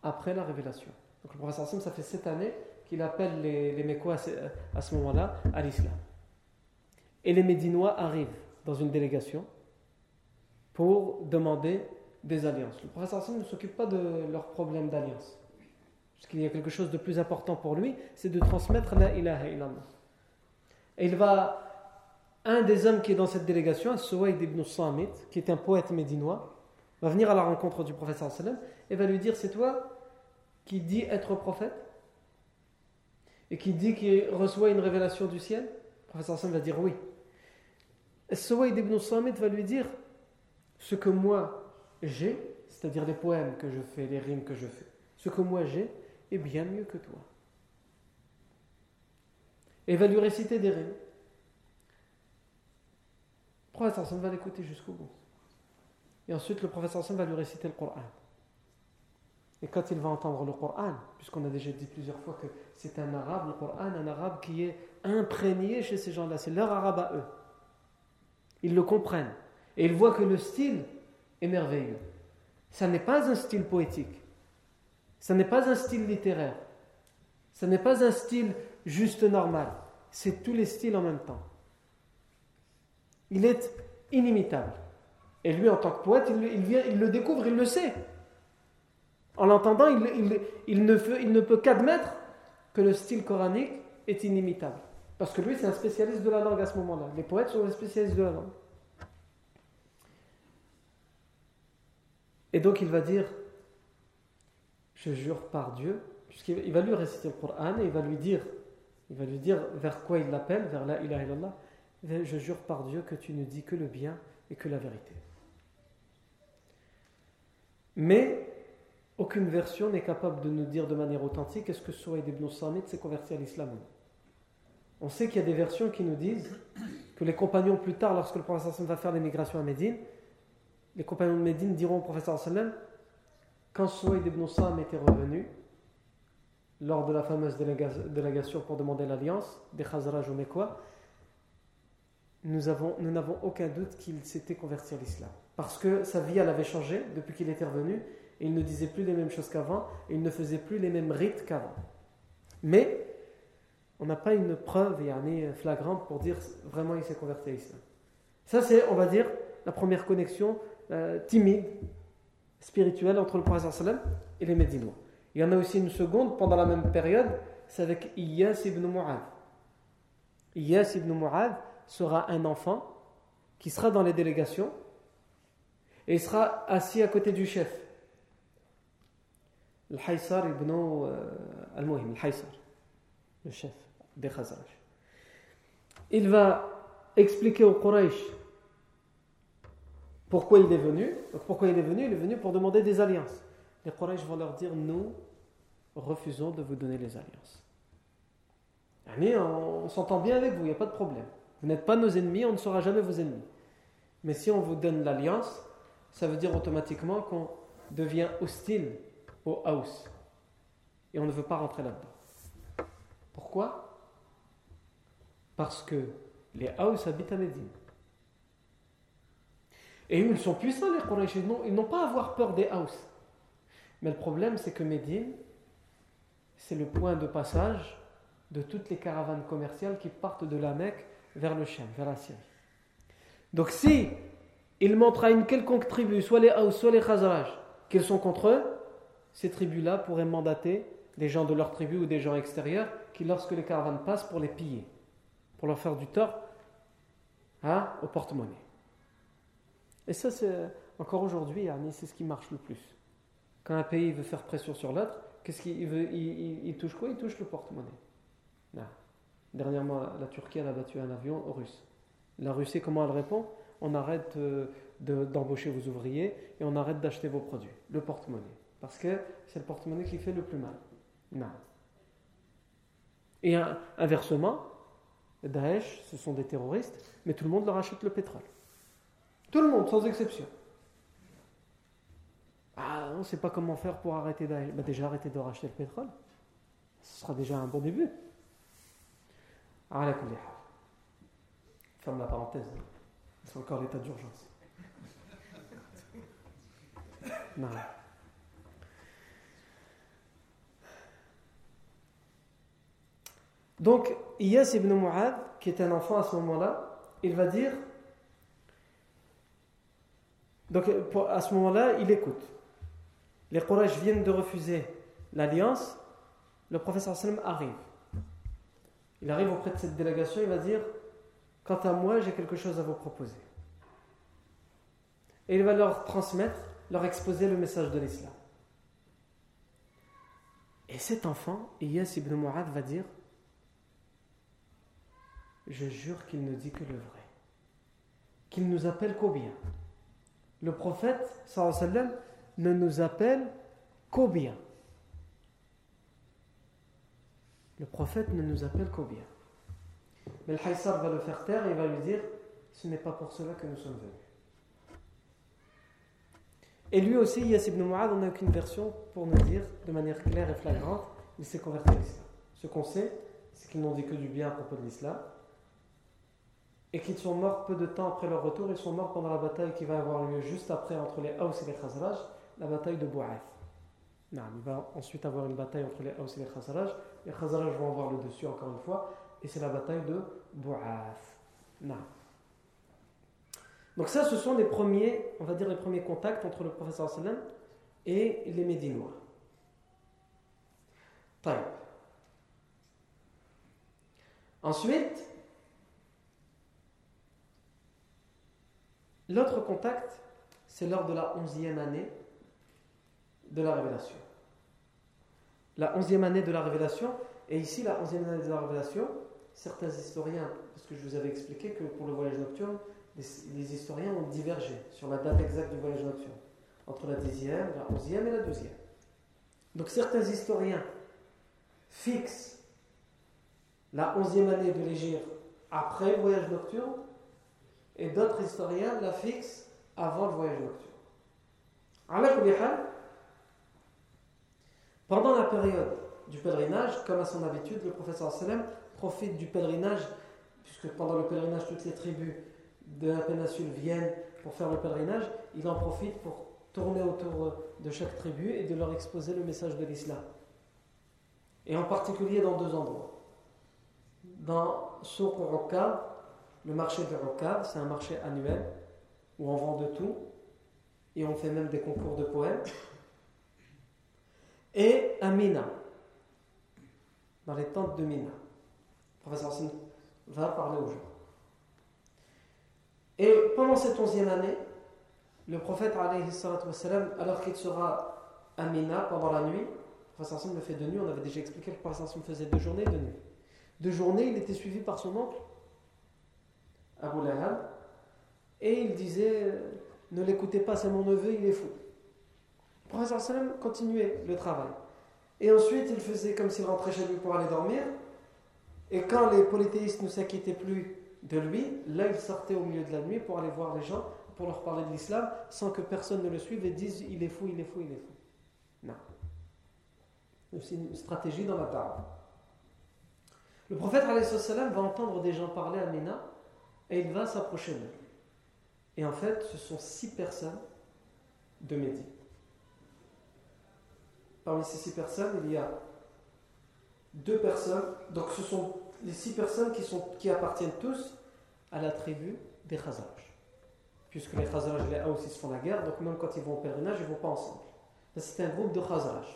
après la révélation. Donc le professeur Sim, ça fait sept années qu'il appelle les, les à ce moment-là à l'islam. Et les Médinois arrivent dans une délégation pour demander des alliances. Le professeur Hassan ne s'occupe pas de leurs problèmes d'alliance. Parce qu'il y a quelque chose de plus important pour lui, c'est de transmettre la ilaha illallah. Et il va, un des hommes qui est dans cette délégation, Suwaid ibn Samit, qui est un poète médinois, va venir à la rencontre du professeur et va lui dire C'est toi qui dis être prophète? Et qui dit qu'il reçoit une révélation du ciel Le professeur sallam va dire Oui. Suwaid ibn Samit va lui dire Ce que moi j'ai, c'est-à-dire les poèmes que je fais, les rimes que je fais, ce que moi j'ai est bien mieux que toi. Et va lui réciter des rimes. Le professeur Hassan va l'écouter jusqu'au bout. Et ensuite, le professeur Hassan va lui réciter le Coran. Et quand il va entendre le Coran, puisqu'on a déjà dit plusieurs fois que c'est un arabe, le Coran, un arabe qui est imprégné chez ces gens-là, c'est leur arabe à eux. Ils le comprennent. Et ils voient que le style est merveilleux. Ça n'est pas un style poétique. Ça n'est pas un style littéraire. Ça n'est pas un style juste normal. C'est tous les styles en même temps. Il est inimitable. Et lui, en tant que poète, il, vient, il le découvre, il le sait. En l'entendant, il, ne peut qu'admettre que le style coranique est inimitable. Parce que lui, c'est un spécialiste de la langue à ce moment-là. Les poètes sont des spécialistes de la langue. Et donc il va dire, je jure par Dieu, puisqu'il va lui réciter le Coran et il va lui dire, il va lui dire vers quoi il l'appelle, vers la ilaha illallah, je jure par Dieu que tu ne dis que le bien et que la vérité. Mais aucune version n'est capable de nous dire de manière authentique est-ce que Souaïd ibn Samit s'est converti à l'islam On sait qu'il y a des versions qui nous disent que les compagnons plus tard, lorsque le prophète va faire l'émigration à Médine, les compagnons de Médine diront au professeur quand Souaïd ibn Sam était revenu lors de la fameuse délégation pour demander l'alliance des Khazraj ou Mekwa, nous n'avons aucun doute qu'il s'était converti à l'islam. Parce que sa vie elle avait changé depuis qu'il était revenu, il ne disait plus les mêmes choses qu'avant, il ne faisait plus les mêmes rites qu'avant. Mais on n'a pas une preuve flagrante pour dire vraiment il s'est converti à l'islam. Ça c'est, on va dire, la première connexion euh, timide, spirituelle entre le prophète et les Médinois. Il y en a aussi une seconde pendant la même période, c'est avec Iyas ibn Mu'ad. Iyas ibn Mu'ad sera un enfant qui sera dans les délégations et il sera assis à côté du chef. Le chef des. Il va expliquer au Quraysh pourquoi il est venu. Donc pourquoi il est venu? Il est venu pour demander des alliances. Les Quraysh vont leur dire nous refusons de vous donner les alliances. on, s'entend bien avec vous, il n'y a pas de problème. Vous n'êtes pas nos ennemis, on ne sera jamais vos ennemis. Mais si on vous donne l'alliance, ça veut dire automatiquement qu'on devient hostile au house. Et on ne veut pas rentrer là-dedans. Pourquoi? Parce que les house habitent à Médine. Et ils sont puissants, les Quraysh. Ils n'ont pas à avoir peur des house. Mais le problème, c'est que Médine, c'est le point de passage de toutes les caravanes commerciales qui partent de la Mecque vers le Chien, vers la Syrie. Donc si il montre à une quelconque tribu, soit les Haus, soit les Khazraj, qu'ils sont contre eux, ces tribus-là pourraient mandater des gens de leur tribu ou des gens extérieurs qui, lorsque les caravanes passent, pour les piller, pour leur faire du tort hein, au porte-monnaie. Et ça, c'est encore aujourd'hui, c'est ce qui marche le plus. Quand un pays veut faire pression sur l'autre, qu'est-ce qu'il veut il, touche quoi? Il touche le porte-monnaie. Dernièrement, la Turquie a battu un avion russe. La Russie, comment elle répond? On arrête euh, d'embaucher vos ouvriers et on arrête d'acheter vos produits. Le porte-monnaie. Parce que c'est le porte-monnaie qui fait le plus mal. Non. Et inversement, Daesh, ce sont des terroristes, mais tout le monde leur achète le pétrole. Tout le monde, sans exception. Ah, on ne sait pas comment faire pour arrêter Daesh. Bah, déjà, arrêter de racheter le pétrole. Ce sera déjà un bon début. Ah, la Ferme la parenthèse. C'est encore l'état d'urgence. Non. Donc, Iyas ibn Mu'ad, qui est un enfant à ce moment-là, il va dire. Donc, à ce moment-là, il écoute. Les Quraysh viennent de refuser l'alliance. Le professeur sallam arrive. Il arrive auprès de cette délégation, il va dire Quant à moi, j'ai quelque chose à vous proposer. Et il va leur transmettre, leur exposer le message de l'islam. Et cet enfant, Iyas ibn Mu'ad, va dire je jure qu'il ne dit que le vrai. Qu'il nous appelle qu'au bien. Le prophète, sallam, ne nous appelle qu'au bien. Le prophète ne nous appelle qu'au bien. Mais le Haïsar va le faire taire et va lui dire Ce n'est pas pour cela que nous sommes venus. Et lui aussi, Yass ibn Mu'ad, on n'a aucune version pour nous dire de manière claire et flagrante il s'est converti à l'islam. Ce qu'on sait, c'est qu'ils n'ont dit que du bien à propos de l'islam et qu'ils sont morts peu de temps après leur retour. Ils sont morts pendant la bataille qui va avoir lieu juste après entre les Haus et les Khazraj, la bataille de Bou'ath. il va ensuite avoir une bataille entre les Haus et les Khazraj. Les Khazraj vont avoir le dessus encore une fois, et c'est la bataille de Bou'ath. Donc ça, ce sont les premiers, on va dire les premiers contacts entre le professeur sallam et les Médinois. Ensuite, L'autre contact, c'est lors de la onzième année de la révélation. La onzième année de la révélation, et ici la onzième année de la révélation, certains historiens, parce que je vous avais expliqué que pour le voyage nocturne, les, historiens ont divergé sur la date exacte du voyage nocturne, entre la dixième, la onzième et la douzième. Donc certains historiens fixent la onzième année de l'Égypte après le voyage nocturne, et d'autres historiens la fixent avant le voyage nocturne. Pendant la période du pèlerinage, comme à son habitude, le professeur Salem profite du pèlerinage, puisque pendant le pèlerinage, toutes les tribus de la péninsule viennent pour faire le pèlerinage, il en profite pour tourner autour de chaque tribu et de leur exposer le message de l'islam. Et en particulier dans deux endroits. Dans Souq le marché de Rokab, c'est un marché annuel où on vend de tout, et on fait même des concours de poèmes, et à Mina, dans les tentes de Mina. Le professeur Hassan va parler aux. Et pendant cette onzième année, le prophète, alors qu'il sera à Mina pendant la nuit, le professeur Hassan le fait de nuit, on avait déjà expliqué que le professeur Hassan faisait deux journées de nuit. Deux journées, il était suivi par son oncle, Abu Lahab, et il disait Ne l'écoutez pas, c'est mon neveu, il est fou. Le professeur continuait le travail. Et ensuite, il faisait comme s'il rentrait chez lui pour aller dormir. Et quand les polythéistes ne s'inquiétaient plus de lui, là, il sortait au milieu de la nuit pour aller voir les gens, pour leur parler de l'islam, sans que personne ne le suive et dise il est fou, il est fou, il est fou. Non. C'est une stratégie dans la parole. Le prophète va entendre des gens parler à Mina et il va s'approcher d'eux. Et en fait, ce sont six personnes de Médine. Parmi ces six personnes, il y a deux personnes, donc ce sont les six personnes qui, sont, qui appartiennent tous à la tribu des Khazraj. Puisque les Khazraj et les aussi se font la guerre, donc même quand ils vont au pèlerinage, ils ne vont pas ensemble. C'est un groupe de Khazraj.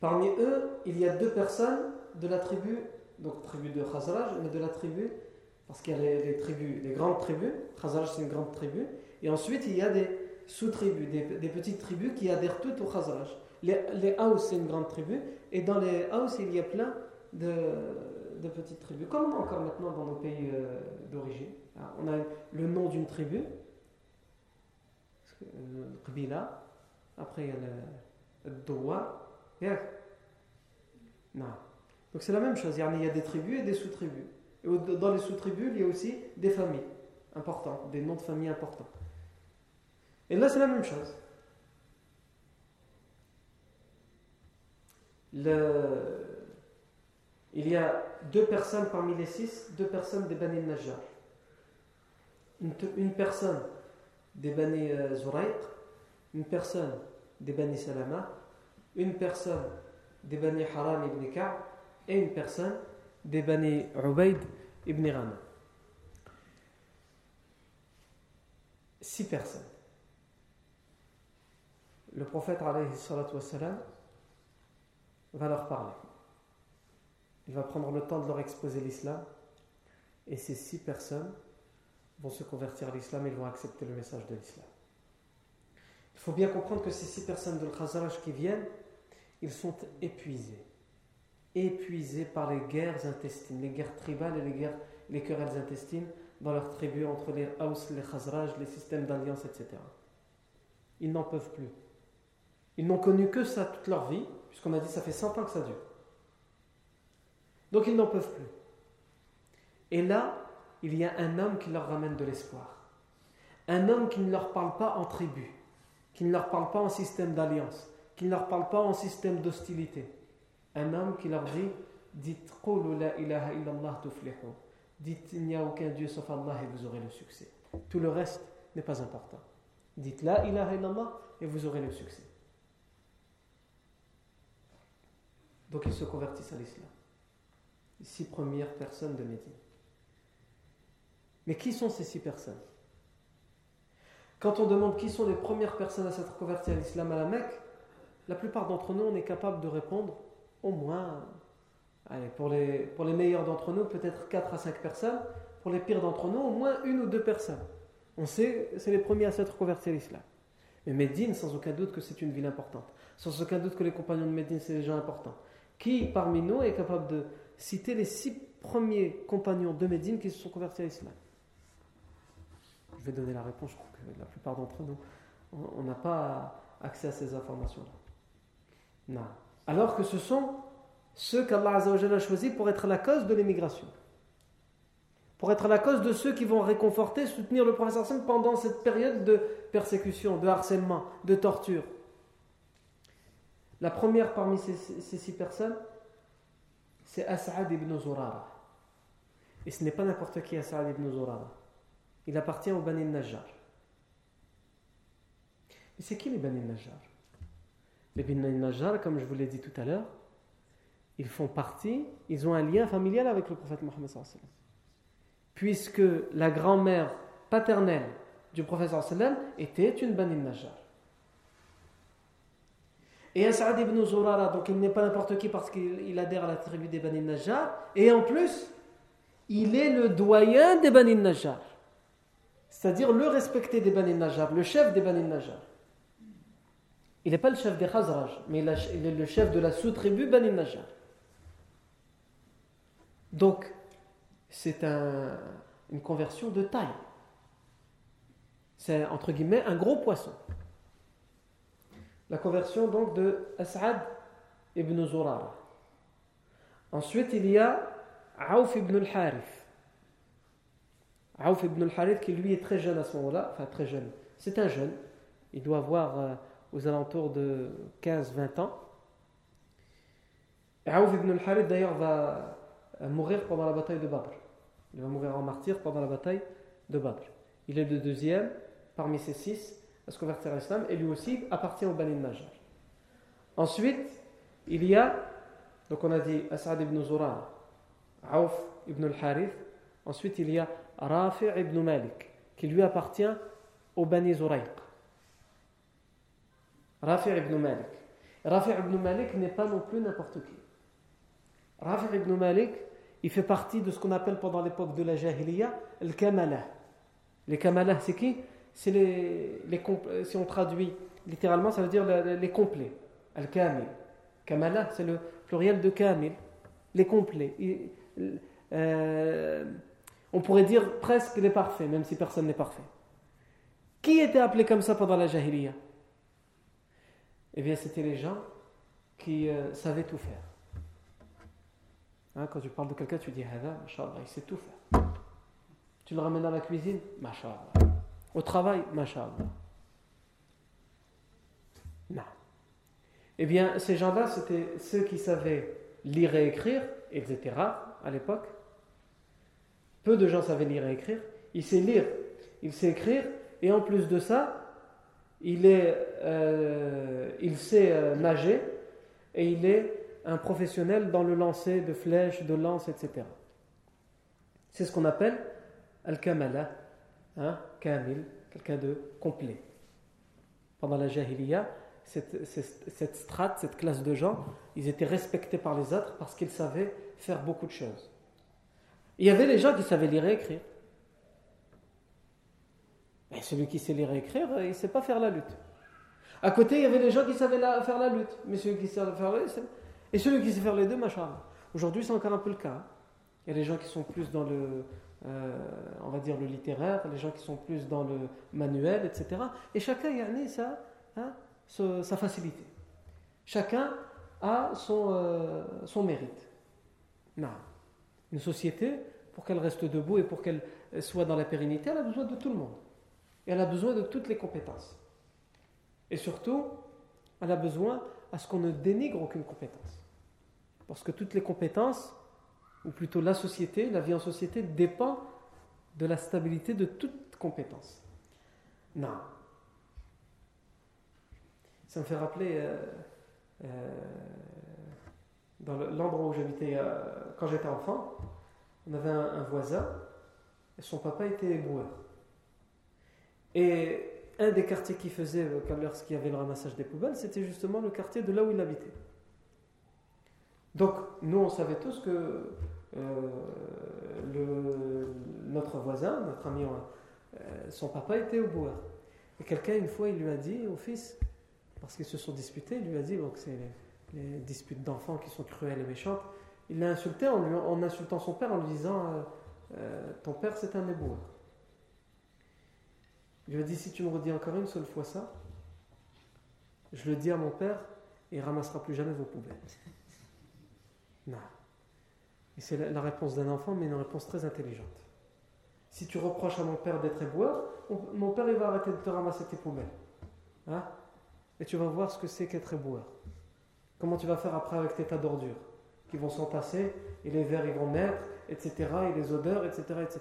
Parmi eux, il y a deux personnes de la tribu, donc tribu de Khazraj, mais de la tribu, parce qu'il y a les, tribus, les grandes tribus, Khazraj c'est une grande tribu, et ensuite il y a des sous-tribus, des, petites tribus qui adhèrent toutes au Khazraj. Les, les c'est une grande tribu, et dans les Haus, il y a plein de, petites tribus, comme encore maintenant dans nos pays euh, d'origine. On a le nom d'une tribu, euh, après il y a le Doua, non. Donc c'est la même chose. Il y a des tribus et des sous-tribus. Et dans les sous-tribus, il y a aussi des familles importantes, des noms de familles importants. Et là, c'est la même chose. Il y a deux personnes parmi les six, deux personnes des Bani Najjar. Une, personne des Bani euh, une personne des Salama, une personne des Haram ibn Ka'b et une personne des Bani Ubaid ibn Rana. Six personnes. Le prophète wassalam, va leur parler. Il va prendre le temps de leur exposer l'islam et ces six personnes vont se convertir à l'islam et vont accepter le message de l'islam. Il faut bien comprendre que ces six personnes de Khazaraj qui viennent, ils sont épuisés. Épuisés par les guerres intestines, les guerres tribales et les, guerres, les querelles intestines dans leurs tribus entre les Haus, les Khazraj, les systèmes d'alliance, etc. Ils n'en peuvent plus. Ils n'ont connu que ça toute leur vie, puisqu'on a dit ça fait 100 ans que ça dure. Donc ils n'en peuvent plus. Et là, il y a un homme qui leur ramène de l'espoir. Un homme qui ne leur parle pas en tribu, qui ne leur parle pas en système d'alliance, qui ne leur parle pas en système d'hostilité. Un homme qui leur dit Dites la Dites il n'y a aucun Dieu sauf Allah et vous aurez le succès. Tout le reste n'est pas important. Dites la ilaha illallah et vous aurez le succès. Donc ils se convertissent à l'islam. Six premières personnes de Médine. Mais qui sont ces six personnes? Quand on demande qui sont les premières personnes à s'être converties à l'islam à la Mecque, la plupart d'entre nous, on est capable de répondre au moins, pour, les, pour les meilleurs d'entre nous, peut-être 4 à 5 personnes, pour les pires d'entre nous, au moins une ou deux personnes. On sait, c'est les premiers à s'être convertis à l'islam. Mais Médine, sans aucun doute que c'est une ville importante. Sans aucun doute que les compagnons de Médine, c'est des gens importants. Qui parmi nous est capable de citer les six premiers compagnons de Médine qui se sont convertis à l'islam? Je vais donner la réponse, je crois que la plupart d'entre nous, on n'a pas accès à ces informations-là. Non. Alors que ce sont ceux qu'Allah a choisis pour être la cause de l'émigration. Pour être la cause de ceux qui vont réconforter, soutenir le professeur pendant cette période de persécution, de harcèlement, de torture. La première parmi ces, six personnes, c'est As'ad ibn Zurara. Et ce n'est pas n'importe qui As'ad ibn Zurara. Il appartient au Bani Najjar. Mais c'est qui les Bani Najjar? Les Bin Najjar, comme je vous l'ai dit tout à l'heure, ils font partie, ils ont un lien familial avec le prophète Mohammed. puisque la grand-mère paternelle du prophète était une Bani Najjar. Et As'ad ibn Zurara, donc il n'est pas n'importe qui parce qu'il adhère à la tribu des Bani Najjar, et en plus, il est le doyen des Bani Najjar, c'est-à-dire le respecté des Bani Najjar, le chef des Bani Najjar. Il n'est pas le chef des Khazraj, mais il est le chef de la sous-tribu Bani Najjar. Donc, c'est une conversion de taille. C'est entre guillemets un gros poisson. La conversion donc de As'ad ibn Zurara. Ensuite, il y a Aouf ibn al-Harith. Aouf ibn al-Harith qui lui est très jeune à ce moment-là, enfin très jeune. C'est un jeune. Il doit avoir euh, aux alentours de 15-20 ans. Aouf ibn al-Harith d'ailleurs va mourir pendant la bataille de Badr. Il va mourir en martyr pendant la bataille de Badr. Il est le deuxième parmi ces six à se convertir à l'islam et lui aussi appartient au Bani Najjar. Ensuite, il y a, donc on a dit As'ad ibn Zura, Aouf ibn al-Harith. Ensuite, il y a Rafi' ibn Malik, qui lui appartient au Bani Zurayq. Rafi' ibn Malik. Rafi' ibn Malik n'est pas non plus n'importe qui. Rafi' ibn Malik, il fait partie de ce qu'on appelle pendant l'époque de la Jahiliya le Kamala. Les Kamala, c'est qui? C'est les, les, si on traduit littéralement, ça veut dire les, complets. Al-Kamil. Kamala, c'est le pluriel de Kamil. Les complets. Euh, on pourrait dire presque les parfaits, même si personne n'est parfait. Qui était appelé comme ça pendant la Jahiliya? Eh bien, c'était les gens qui euh, savaient tout faire. Hein, quand tu parles de quelqu'un, tu dis Hada, il sait tout faire. Tu le ramènes à la cuisine, Masha'Allah. Au travail, Masha'Allah. Non. Eh bien, ces gens-là, c'était ceux qui savaient lire et écrire, etc. à l'époque. Peu de gens savaient lire et écrire. Il sait lire, il sait écrire, et en plus de ça, il, est, euh, il sait euh, nager, et il est un professionnel dans le lancer de flèches, de lances, etc. C'est ce qu'on appelle Al-Kamala, hein, Kamil, quelqu'un de complet. Pendant la Jahiliya, cette, cette, strate, cette classe de gens, ils étaient respectés par les autres parce qu'ils savaient faire beaucoup de choses. Il y avait des gens qui savaient lire et écrire. Et celui qui sait lire et écrire, il ne sait pas faire la lutte. À côté, il y avait des gens qui savaient faire la lutte. Mais celui qui savait faire la lutte, et celui qui sait faire les deux, machin. Aujourd'hui, c'est encore un peu le cas. Il y a des gens qui sont plus dans le, euh, on va dire, le littéraire, les gens qui sont plus dans le manuel, etc. Et chacun y a sa, hein, sa facilité. Chacun a son, euh, son mérite. Non. Une société, pour qu'elle reste debout et pour qu'elle soit dans la pérennité, elle a besoin de tout le monde. Et elle a besoin de toutes les compétences. Et surtout, elle a besoin à ce qu'on ne dénigre aucune compétence. Parce que toutes les compétences, ou plutôt la société, la vie en société, dépend de la stabilité de toute compétence. Non. Ça me fait rappeler, euh, euh, dans l'endroit où j'habitais euh, quand j'étais enfant, on avait un, voisin, et son papa était éboueur. Et un des quartiers qu'il faisait lorsqu'il y avait le ramassage des poubelles, c'était justement le quartier de là où il habitait. Donc, nous, on savait tous que euh, notre voisin, notre ami, euh, son papa était au bois. Et quelqu'un, une fois, il lui a dit au fils, parce qu'ils se sont disputés, il lui a dit que c'est les, disputes d'enfants qui sont cruelles et méchantes. Il l'a insulté en, lui, en, insultant son père en lui disant euh, Ton père, c'est un éboueur. Il lui a dit Si tu me redis encore une seule fois ça, je le dis à mon père et il ramassera plus jamais vos poubelles. Non. Et c'est la, réponse d'un enfant, mais une réponse très intelligente. Si tu reproches à mon père d'être éboueur, mon père il va arrêter de te ramasser tes poubelles. Hein? Et tu vas voir ce que c'est qu'être éboueur. Comment tu vas faire après avec tes tas d'ordures qui vont s'entasser, et les verres ils vont naître, etc., et les odeurs, etc., etc.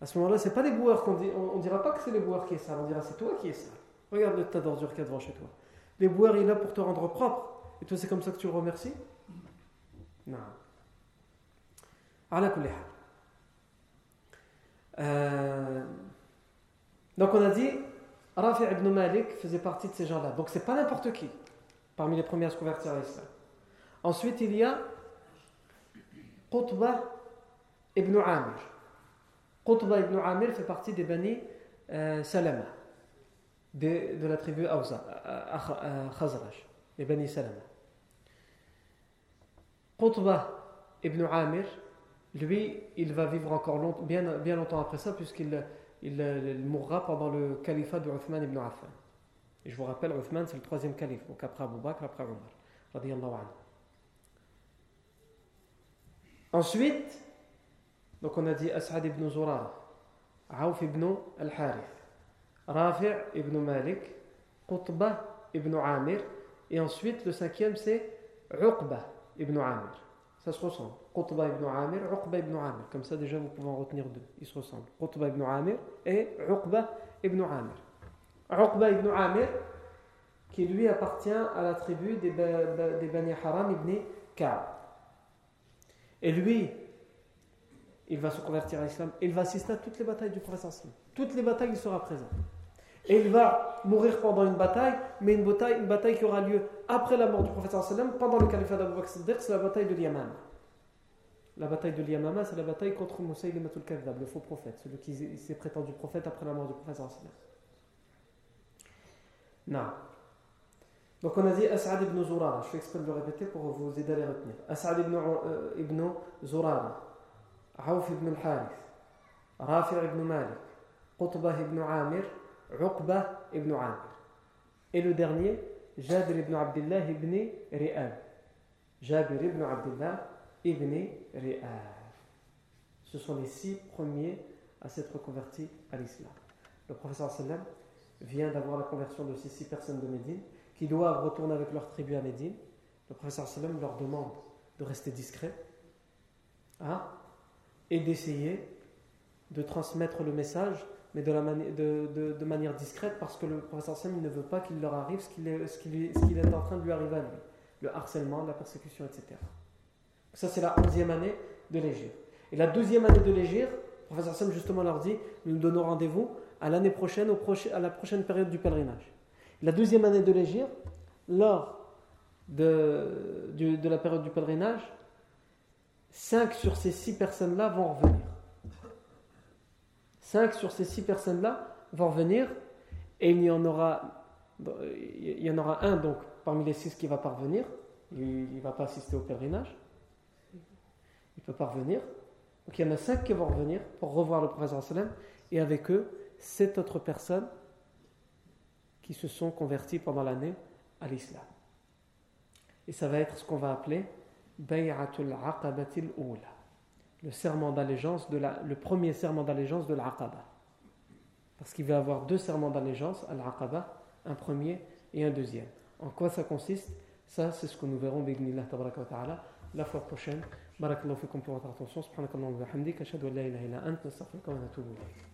À ce moment-là, c'est pas les boueurs qu'on dit, on, ne dira pas que c'est les boueurs qui est sale, on dira c'est toi qui es sale. Regarde le tas d'ordures qu'il y a devant chez toi. Les boueurs, il est là pour te rendre propre. Et toi, c'est comme ça que tu remercies? Non. Euh, donc on a dit, Rafi ibn Malik faisait partie de ces gens-là. Donc c'est pas n'importe qui parmi les premiers à se convertir à l'islam. Ensuite il y a Qutba ibn Amir. Qutba ibn Amir fait partie des Bani euh, Salama, de, de, la tribu Awza, euh, Khazraj, les Bani Salama. Qutba ibn Amir, lui, il va vivre encore bien, bien longtemps après ça, puisqu'il il, mourra pendant le califat de Uthman ibn Affan. Et je vous rappelle, Uthman, c'est le troisième calife, donc après Abu Bakr, après Omar. Ensuite, donc on a dit As'ad ibn Zurara, Aouf ibn al-Harith, Rafi' ibn Malik, Qutba ibn Amir, et ensuite le cinquième c'est Uqba ibn Amir. Ça se ressemble. Qutba ibn Amir, Uqba ibn Amir. Comme ça, déjà, vous pouvez en retenir deux. Ils se ressemblent. Qutba ibn Amir et Uqba ibn Amir. Uqba ibn Amir, qui lui appartient à la tribu des, des Bani Haram ibn Ka'b. Et lui, il va se convertir à l'islam. Il va assister à toutes les batailles du prophète. Toutes les batailles, il sera présent. Et il va mourir pendant une bataille, mais une bataille, une bataille qui aura lieu après la mort du prophète pendant le califat d'Abu Bakr c'est la bataille de l'Yamama. La bataille de l'Yamama, c'est la bataille contre Moussaïlimatul Kadhab, le faux prophète, celui qui s'est prétendu prophète après la mort du prophète Non. Donc on a dit As'ad ibn Zurara, je fais exprès de le répéter pour vous aider à les retenir. As'ad ibn, euh, Aouf ibn al-Harith, Rafi' ibn Malik, Qutbah ibn Amir, Uqba ibn Amir. Et le dernier, Jabir ibn Abdullah ibn Ri'ab. Jabir ibn Abdullah ibn Ri'ab. Ce sont les six premiers à s'être convertis à l'islam. Le professeur sallam vient d'avoir la conversion de ces six personnes de Médine qui doivent retourner avec leur tribu à Médine. Le professeur sallam leur demande de rester discret hein, et d'essayer de transmettre le message mais de, manière discrète parce que le professeur Sam ne veut pas qu'il leur arrive ce qu'il est, qu'il est, en train de lui arriver à lui. Le harcèlement, la persécution, etc. Ça, c'est la onzième année de l'Égir. Et la douzième année de l'Égir, le professeur Sam justement leur dit nous nous donnons rendez-vous à l'année prochaine, à la prochaine période du pèlerinage. La douzième année de l'Égir, lors de la période du pèlerinage, cinq sur ces six personnes-là vont revenir. Cinq sur ces six personnes-là vont revenir et il y en aura, il y en aura un donc parmi les six qui va parvenir. Il ne va pas assister au pèlerinage. Il peut pas revenir. Donc il y en a cinq qui vont revenir pour revoir le prophète et avec eux sept autres personnes qui se sont converties pendant l'année à l'islam. Et ça va être ce qu'on va appeler Bay'atul Aqabatil Oula le serment d'allégeance, le premier serment d'allégeance de l'Aqaba. Parce qu'il va avoir deux serments d'allégeance à l'Aqaba, un premier et un deuxième. En quoi ça consiste? Ça, c'est ce que nous verrons ta'ala la fois prochaine. Barakallahu fikum pour votre attention. Subhanakallahu wa bihamdik. Ashhadu an la ilaha illa anta, astaghfiruka wa atubu ilayk.